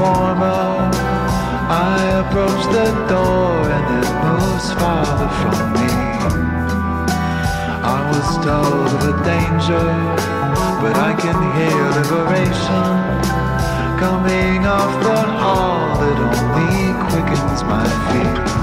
warmer. I approach the door and it moves farther from me. I was told of a danger, but I can hear liberation coming off the hall. It only quickens my feet.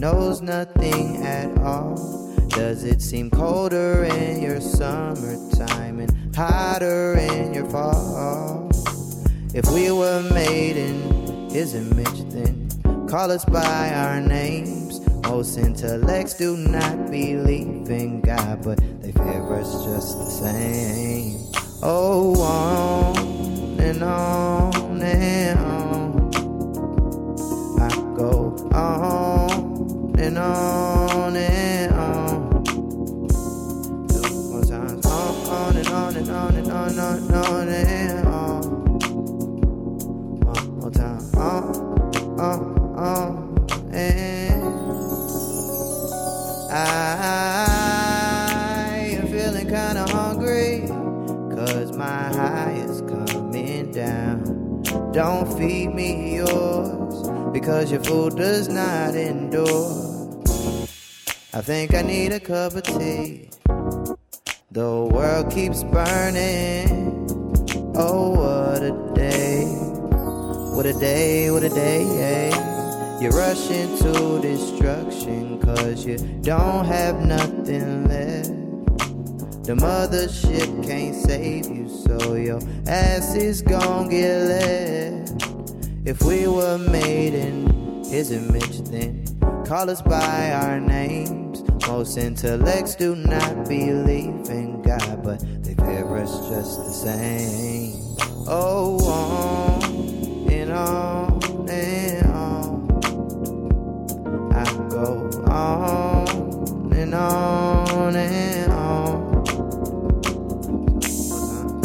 Knows nothing at all. Does it seem colder in your summertime and hotter in your fall? If we were made in his image, then call us by our names. Most intellects do not believe in God, but they fear us just the same. Oh, on and on and on. I go on and on and on. Two more times. On, and on and on and on and on and on and on. One more time. On, on, on and I am feeling kinda hungry. Cause my high is coming down. Don't feed me yours because your food does not endure. I think I need a cup of tea. The world keeps burning. Oh, what a day. What a day, what a day. You rush into destruction cause you don't have nothing left. The mothership can't save you, so your ass is gon' get left. If we were made in his image, then call us by our names. Most intellects do not believe in God, but they perish just the same. Oh, on and on and on. I go on and on and on.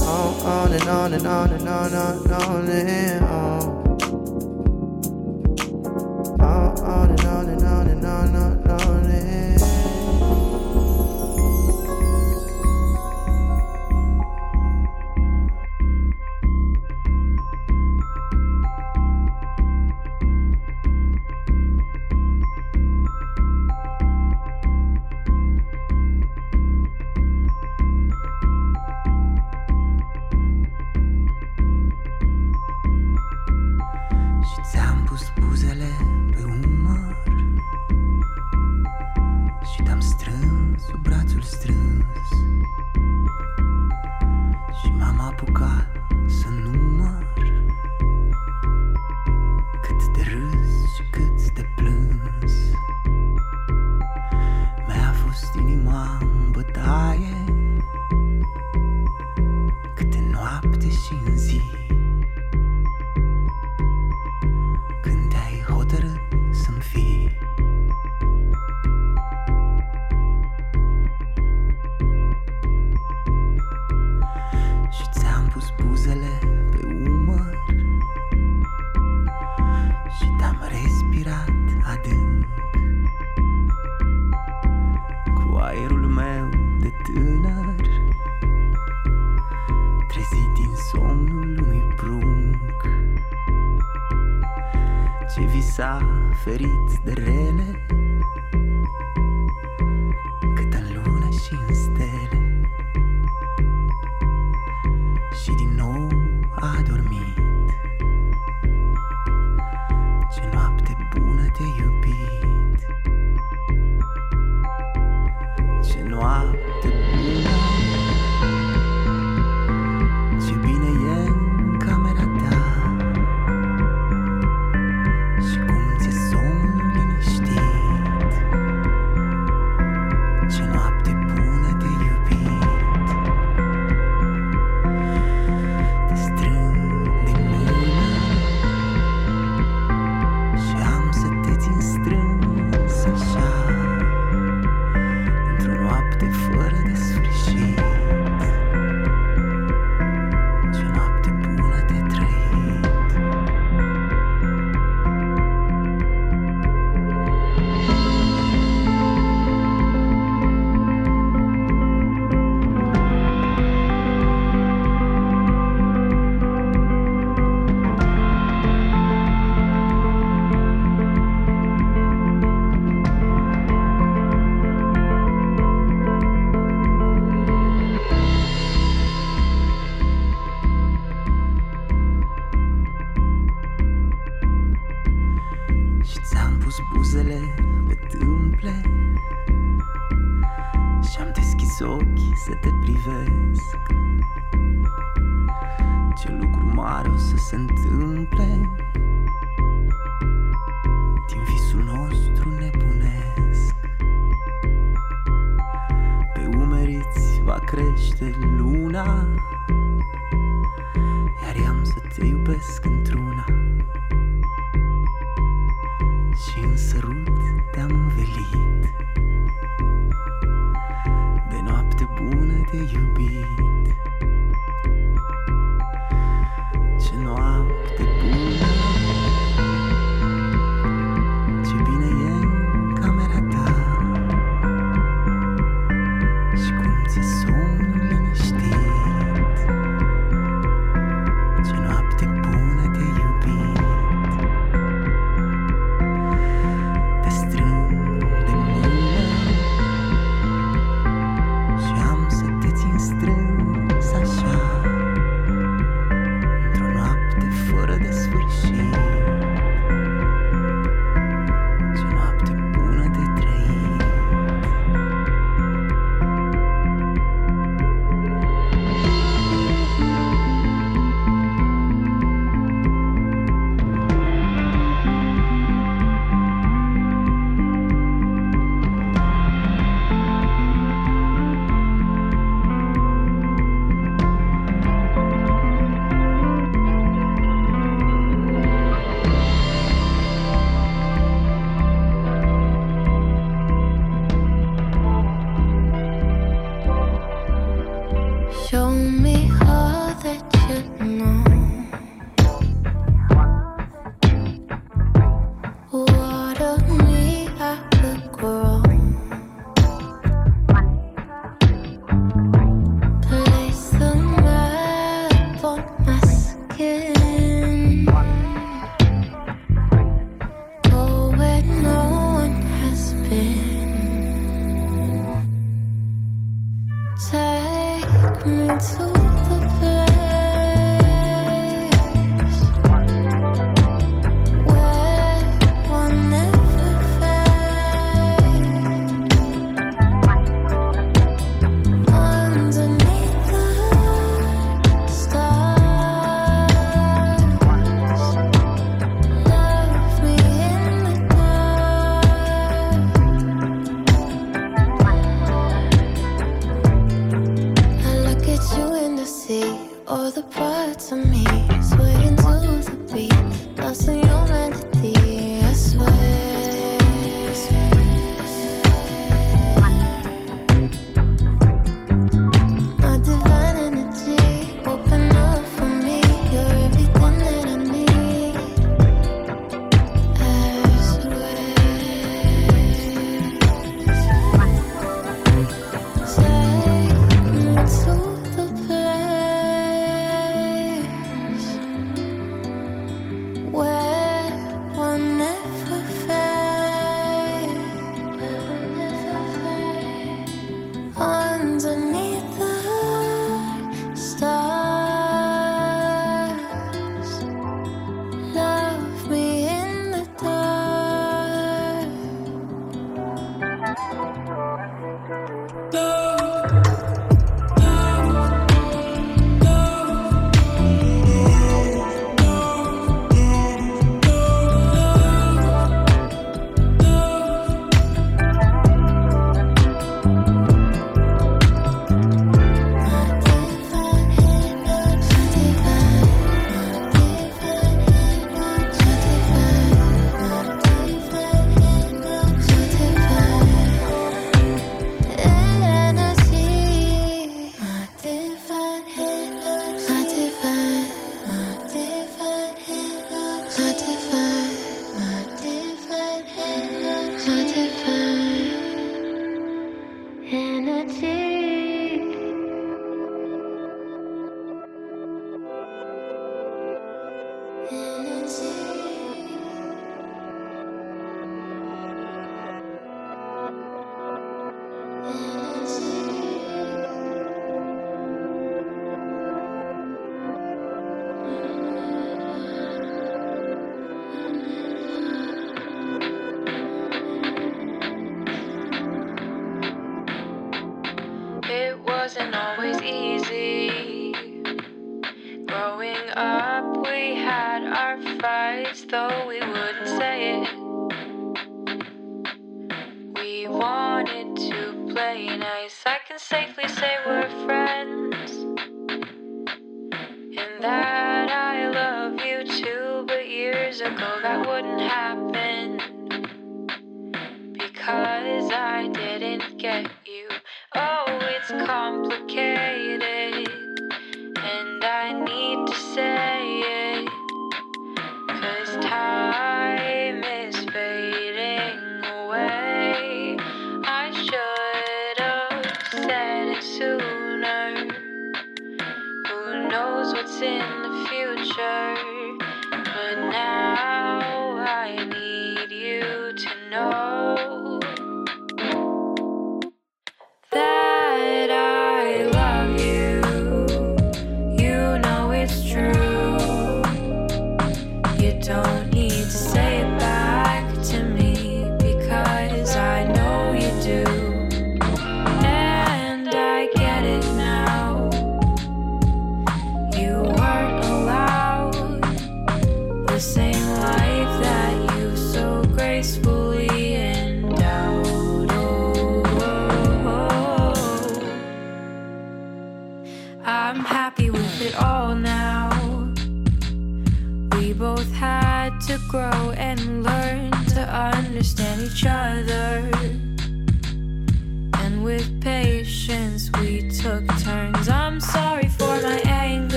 On, on and on and on and on and on and on. On, on and on and on and on and no, and Și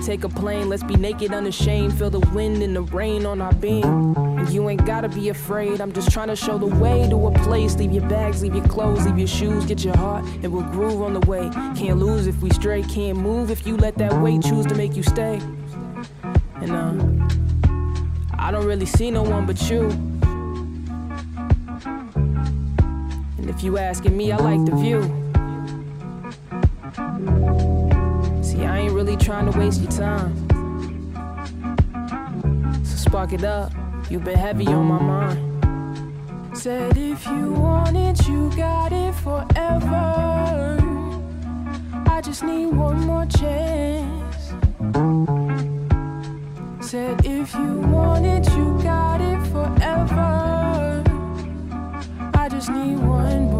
take a plane, let's be naked unashamed. Feel the wind and the rain on our beam. And you ain't gotta be afraid, I'm just trying to show the way to a place. Leave your bags, leave your clothes, leave your shoes, get your heart, and we'll groove on the way. Can't lose if we stray, can't move if you let that weight choose to make you stay. And uh, I don't really see no one but you. And if you asking me, I like the view. Trying to waste your time. So spark it up, you've been heavy on my mind. Said if you want it, you got it forever. I just need one more chance. Said if you want it, you got it forever. I just need one more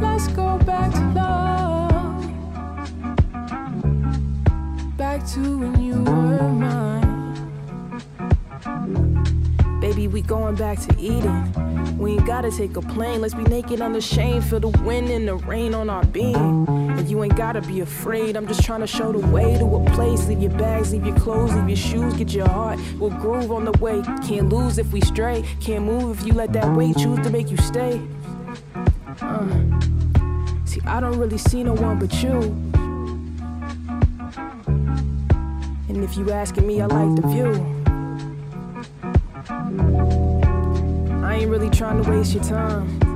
Let's go back to love. Back to when you were mine. Baby, we going back to Eden. We ain't gotta take a plane. Let's be naked unashamed. Feel the wind and the rain on our being. You ain't gotta be afraid. I'm just trying to show the way to a place. Leave your bags, leave your clothes, leave your shoes, get your heart. We'll groove on the way. Can't lose if we stray. Can't move if you let that weight choose to make you stay. Uh. See, I don't really see no one but you. And if you asking me, I like the view. I ain't really trying to waste your time.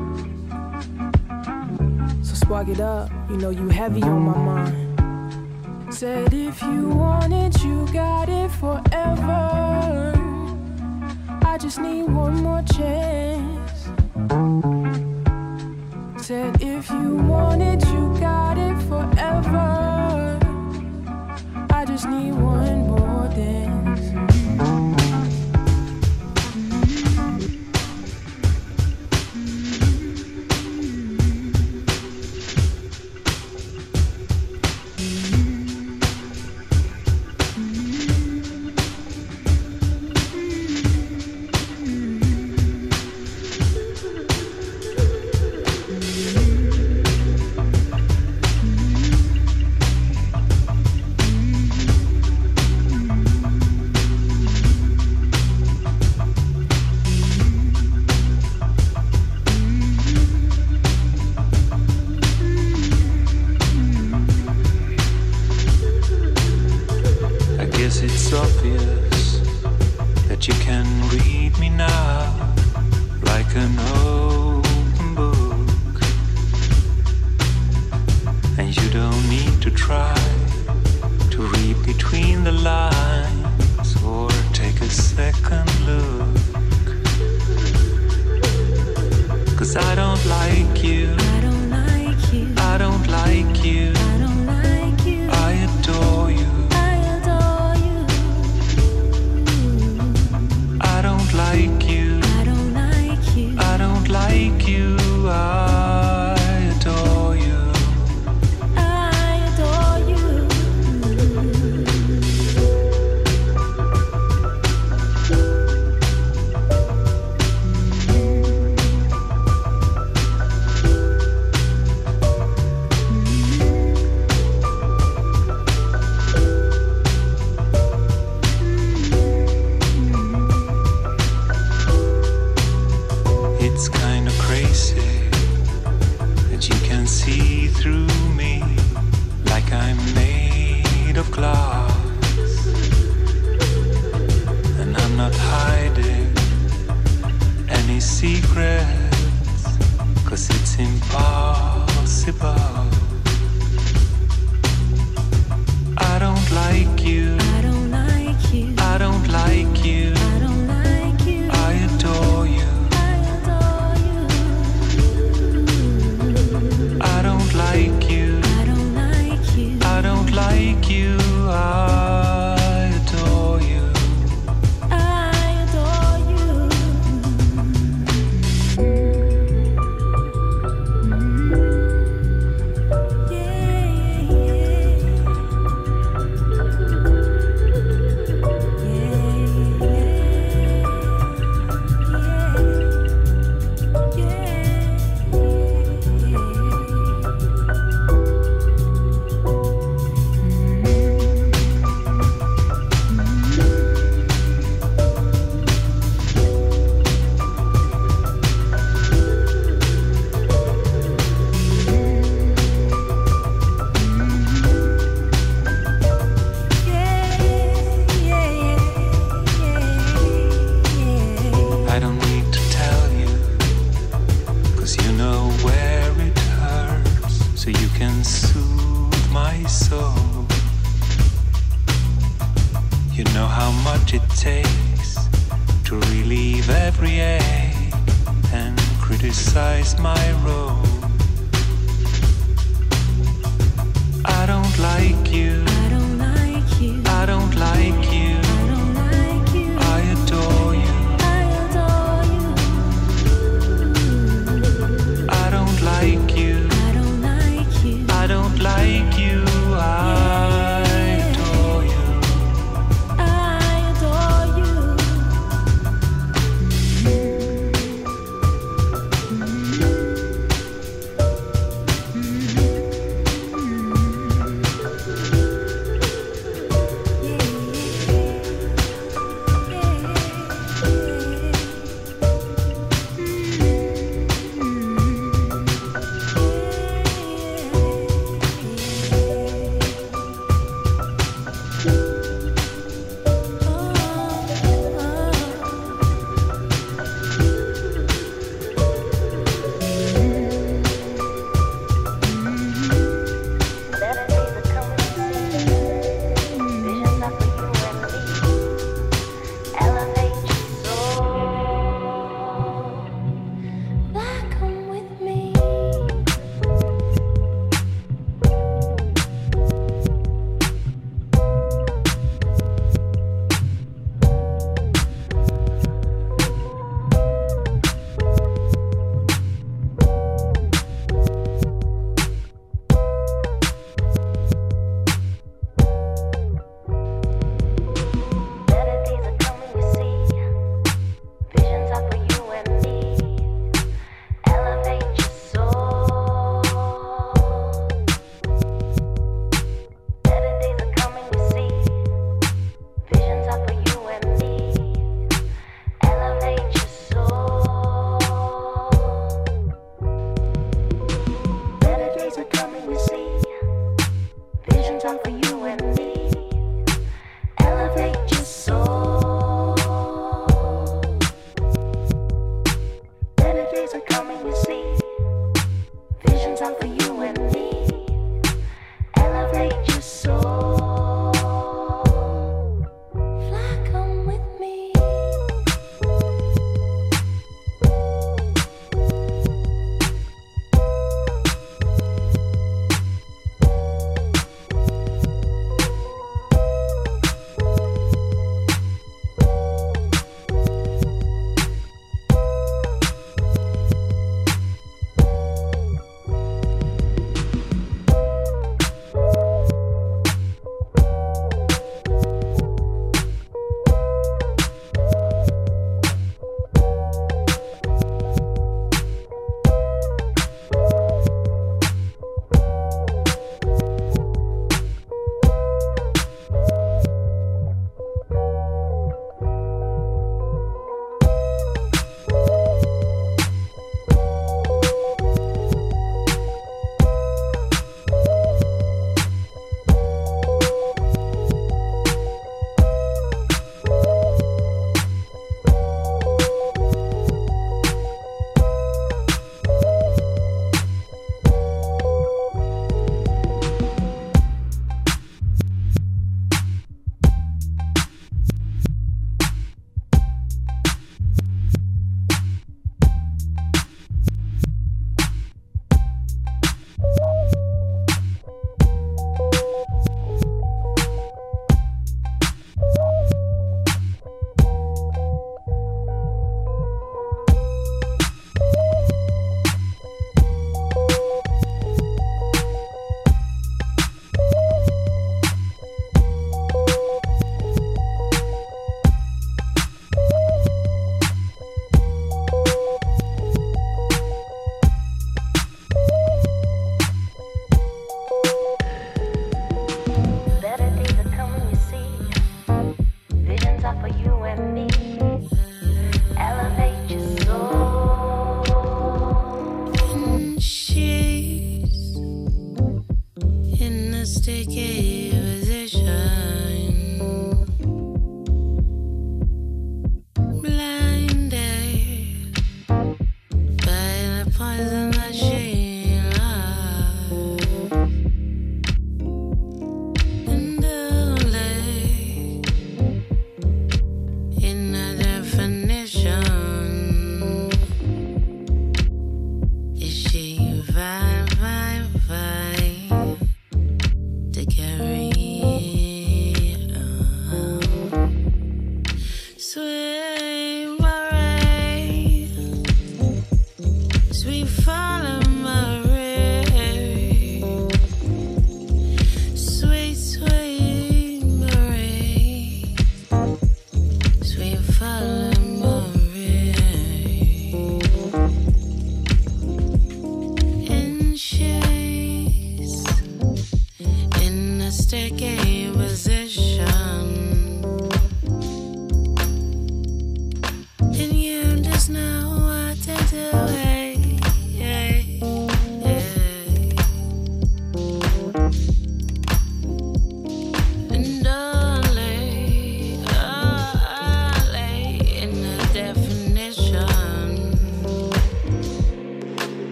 Spark it up, you know you heavy on my mind. Said if you want it, you got it forever. I just need one more chance. Said if you want it, you got it forever. I just need one more dance.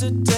Yesterday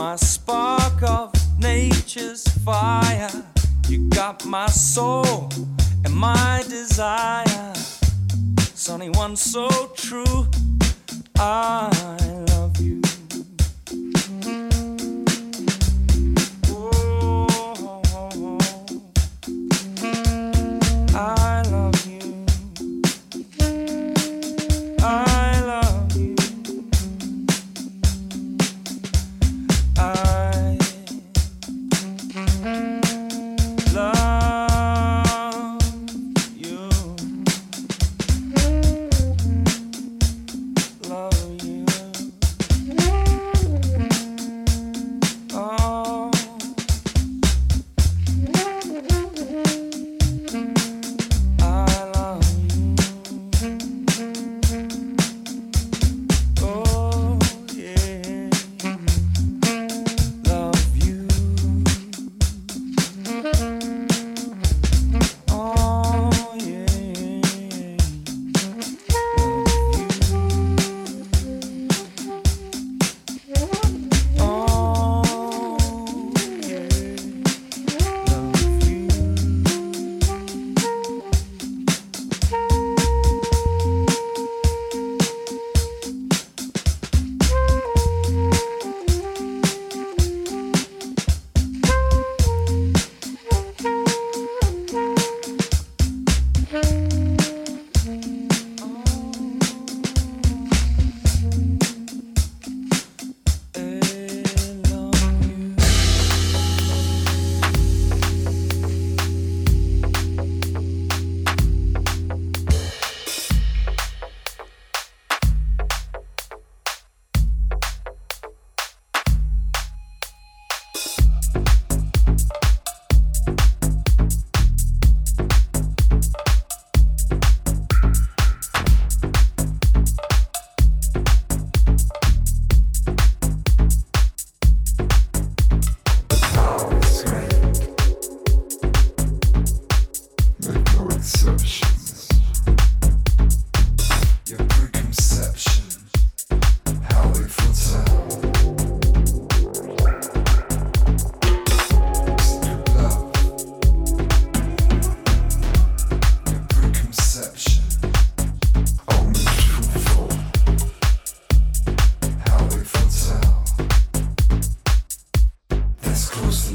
my spark of nature's fire. You got my soul and my desire. Sunny one so true. I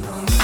London.